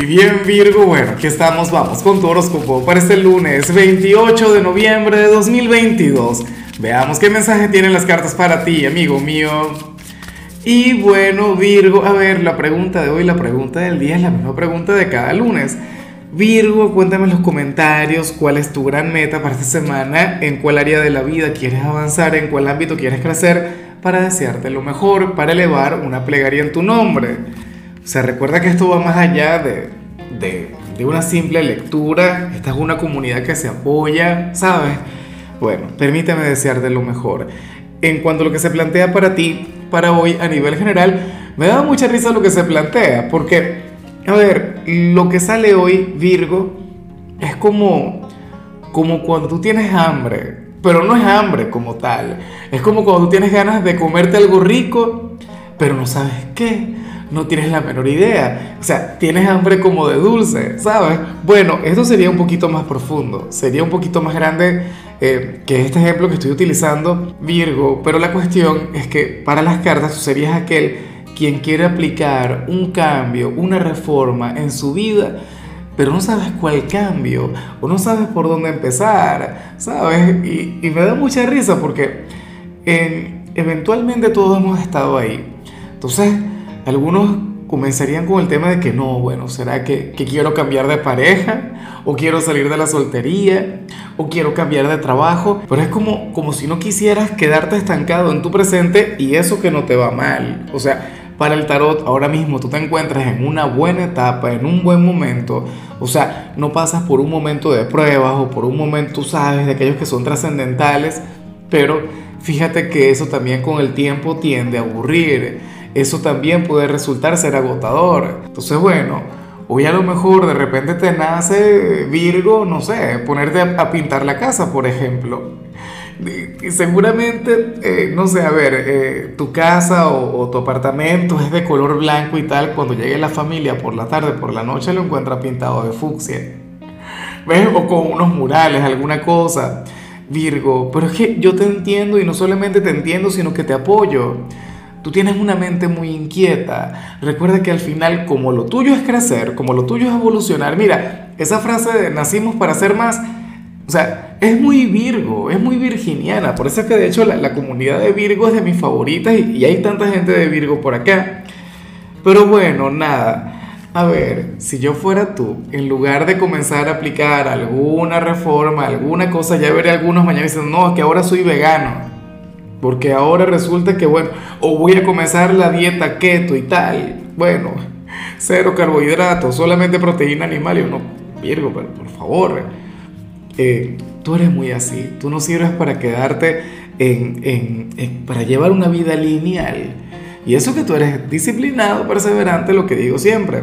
Y bien Virgo, bueno, aquí estamos, vamos con tu horóscopo para este lunes 28 de noviembre de 2022. Veamos qué mensaje tienen las cartas para ti, amigo mío. Y bueno, Virgo, a ver, la pregunta de hoy, la pregunta del día es la misma pregunta de cada lunes. Virgo, cuéntame en los comentarios cuál es tu gran meta para esta semana, en cuál área de la vida quieres avanzar, en cuál ámbito quieres crecer, para desearte lo mejor, para elevar una plegaria en tu nombre. O sea, recuerda que esto va más allá de, de, una simple lectura. Esta es una comunidad que se apoya, ¿sabes? Bueno, permíteme desearte lo mejor. En cuanto a lo que se plantea para ti, para hoy a nivel general, me da mucha risa lo que se plantea, porque, a ver, lo que sale hoy, Virgo, es como, como cuando tú tienes hambre, pero no es hambre como tal. Es como cuando tú tienes ganas de comerte algo rico, pero no sabes qué no tienes la menor idea. O sea, tienes hambre como de dulce, ¿sabes? Bueno, esto sería un poquito más profundo, sería un poquito más grande eh, que este ejemplo que estoy utilizando, Virgo, pero la cuestión es que para las cartas tú serías aquel quien quiere aplicar un cambio, una reforma en su vida, pero no sabes cuál cambio, o no sabes por dónde empezar, ¿sabes? Y, me da mucha risa porque eventualmente todos hemos estado ahí. Entonces, algunos comenzarían con el tema de que no, bueno, ¿será que, quiero cambiar de pareja? ¿O quiero salir de la soltería? ¿O quiero cambiar de trabajo? Pero es como, como si no quisieras quedarte estancado en tu presente y eso que no te va mal. O sea, para el tarot ahora mismo tú te encuentras en una buena etapa, en un buen momento. O sea, no pasas por un momento de pruebas o por un momento, sabes, de aquellos que son trascendentales. Pero fíjate que eso también con el tiempo tiende a aburrir eso también puede resultar ser agotador. Entonces, bueno, hoy a lo mejor de repente te nace Virgo, no sé, ponerte a, pintar la casa, por ejemplo. Y seguramente, eh, no sé, a ver, eh, tu casa o, tu apartamento es de color blanco y tal, cuando llegue la familia por la tarde, por la noche lo encuentra pintado de fucsia. ¿Ves? O con unos murales, alguna cosa. Virgo, pero es que yo te entiendo y no solamente te entiendo, sino que te apoyo. Tú tienes una mente muy inquieta. Recuerda que al final, como lo tuyo es crecer, como lo tuyo es evolucionar, mira, esa frase de nacimos para ser más, o sea, es muy Virgo, es muy virginiana. Por eso es que de hecho la, comunidad de Virgo es de mis favoritas y, y hay tanta gente de Virgo por acá. Pero bueno, nada. A ver, si yo fuera tú, en lugar de comenzar a aplicar alguna reforma, alguna cosa, ya veré algunos mañana diciendo, no, es que ahora soy vegano. Porque ahora resulta que, bueno, o voy a comenzar la dieta keto y tal. Bueno, cero carbohidratos, solamente proteína animal. Y uno, Virgo, pero por favor, eh, tú eres muy así. Tú no sirves para quedarte en, en, para llevar una vida lineal. Y eso que tú eres disciplinado, perseverante, lo que digo siempre.